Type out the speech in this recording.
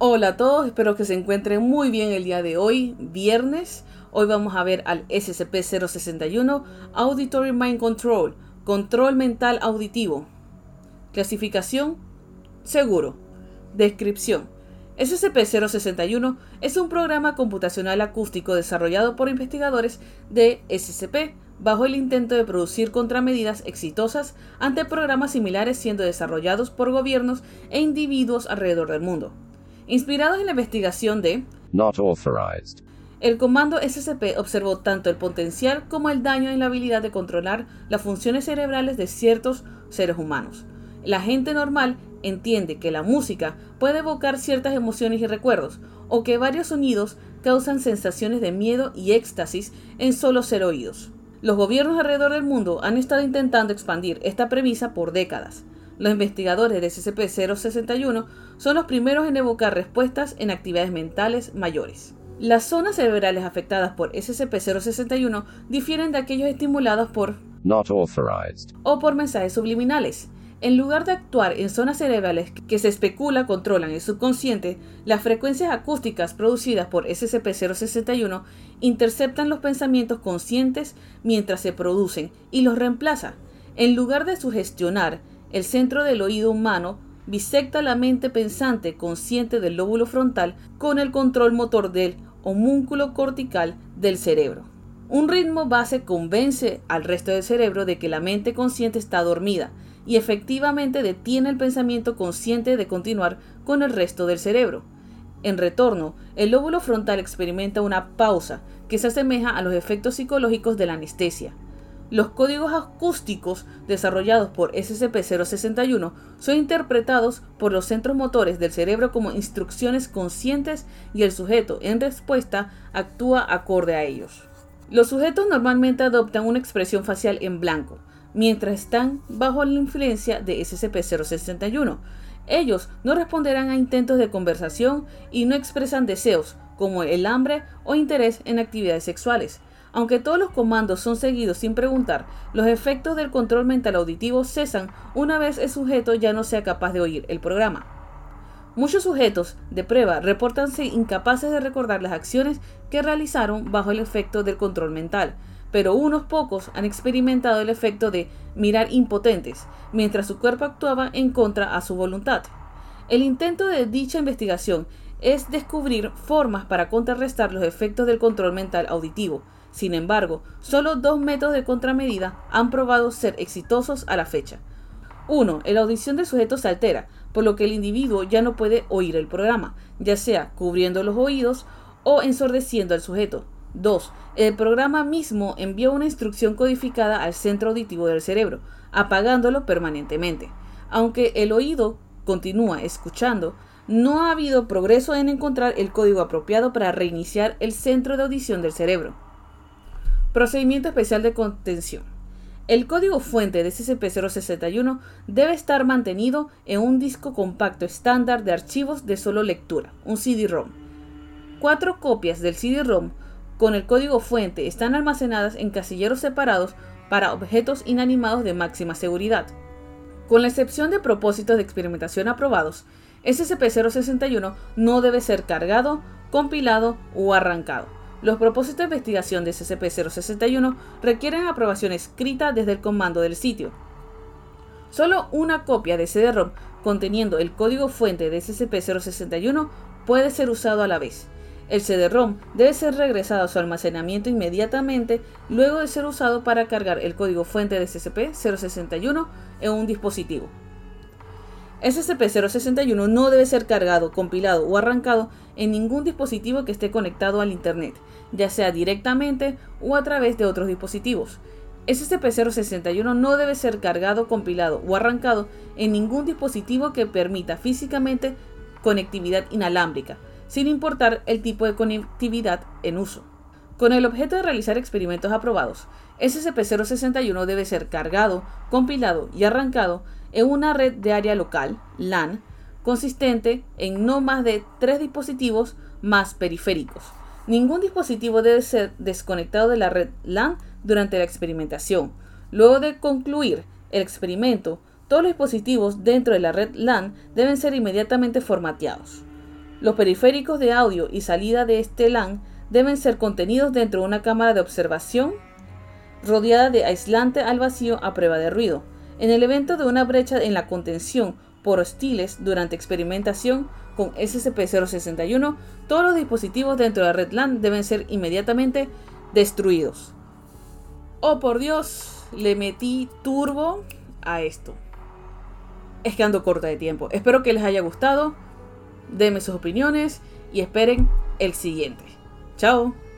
Hola a todos, espero que se encuentren muy bien el día de hoy, viernes. Hoy vamos a ver al SCP-061 Auditory Mind Control, control mental auditivo. Clasificación, seguro. Descripción. SCP-061 es un programa computacional acústico desarrollado por investigadores de SCP bajo el intento de producir contramedidas exitosas ante programas similares siendo desarrollados por gobiernos e individuos alrededor del mundo. Inspirados en la investigación de Not authorized. el comando SCP observó tanto el potencial como el daño en la habilidad de controlar las funciones cerebrales de ciertos seres humanos. La gente normal entiende que la música puede evocar ciertas emociones y recuerdos, o que varios sonidos causan sensaciones de miedo y éxtasis en solo ser oídos. Los gobiernos alrededor del mundo han estado intentando expandir esta premisa por décadas. Los investigadores de SCP-061 son los primeros en evocar respuestas en actividades mentales mayores. Las zonas cerebrales afectadas por SCP-061 difieren de aquellos estimulados por Not authorized. o por mensajes subliminales. En lugar de actuar en zonas cerebrales que se especula controlan el subconsciente, las frecuencias acústicas producidas por SCP-061 interceptan los pensamientos conscientes mientras se producen y los reemplaza. En lugar de sugestionar, el centro del oído humano bisecta la mente pensante consciente del lóbulo frontal con el control motor del homúnculo cortical del cerebro. Un ritmo base convence al resto del cerebro de que la mente consciente está dormida y efectivamente detiene el pensamiento consciente de continuar con el resto del cerebro. En retorno, el lóbulo frontal experimenta una pausa que se asemeja a los efectos psicológicos de la anestesia. Los códigos acústicos desarrollados por SCP-061 son interpretados por los centros motores del cerebro como instrucciones conscientes y el sujeto, en respuesta, actúa acorde a ellos. Los sujetos normalmente adoptan una expresión facial en blanco, mientras están bajo la influencia de SCP-061. Ellos no responderán a intentos de conversación y no expresan deseos, como el hambre o interés en actividades sexuales. Aunque todos los comandos son seguidos sin preguntar, los efectos del control mental auditivo cesan una vez el sujeto ya no sea capaz de oír el programa. Muchos sujetos de prueba reportanse incapaces de recordar las acciones que realizaron bajo el efecto del control mental, pero unos pocos han experimentado el efecto de mirar impotentes, mientras su cuerpo actuaba en contra a su voluntad. El intento de dicha investigación es descubrir formas para contrarrestar los efectos del control mental auditivo. Sin embargo, solo dos métodos de contramedida han probado ser exitosos a la fecha. 1. La audición del sujeto se altera, por lo que el individuo ya no puede oír el programa, ya sea cubriendo los oídos o ensordeciendo al sujeto. 2. El programa mismo envía una instrucción codificada al centro auditivo del cerebro, apagándolo permanentemente. Aunque el oído continúa escuchando, no ha habido progreso en encontrar el código apropiado para reiniciar el centro de audición del cerebro. Procedimiento especial de contención. El código fuente de SCP-061 debe estar mantenido en un disco compacto estándar de archivos de solo lectura, un CD-ROM. Cuatro copias del CD-ROM con el código fuente están almacenadas en casilleros separados para objetos inanimados de máxima seguridad. Con la excepción de propósitos de experimentación aprobados, SCP-061 no debe ser cargado, compilado o arrancado. Los propósitos de investigación de SCP-061 requieren aprobación escrita desde el comando del sitio. Solo una copia de CD-ROM conteniendo el código fuente de SCP-061 puede ser usado a la vez. El CD-ROM debe ser regresado a su almacenamiento inmediatamente luego de ser usado para cargar el código fuente de SCP-061 en un dispositivo. SCP-061 no debe ser cargado, compilado o arrancado en ningún dispositivo que esté conectado al Internet, ya sea directamente o a través de otros dispositivos. SCP-061 no debe ser cargado, compilado o arrancado en ningún dispositivo que permita físicamente conectividad inalámbrica, sin importar el tipo de conectividad en uso. Con el objeto de realizar experimentos aprobados, SCP-061 debe ser cargado, compilado y arrancado en una red de área local, LAN, consistente en no más de tres dispositivos más periféricos. Ningún dispositivo debe ser desconectado de la red LAN durante la experimentación. Luego de concluir el experimento, todos los dispositivos dentro de la red LAN deben ser inmediatamente formateados. Los periféricos de audio y salida de este LAN deben ser contenidos dentro de una cámara de observación rodeada de aislante al vacío a prueba de ruido. En el evento de una brecha en la contención por hostiles durante experimentación con SCP-061, todos los dispositivos dentro de la red deben ser inmediatamente destruidos. Oh por Dios, le metí turbo a esto. Es que ando corta de tiempo. Espero que les haya gustado. Denme sus opiniones y esperen el siguiente. Chao.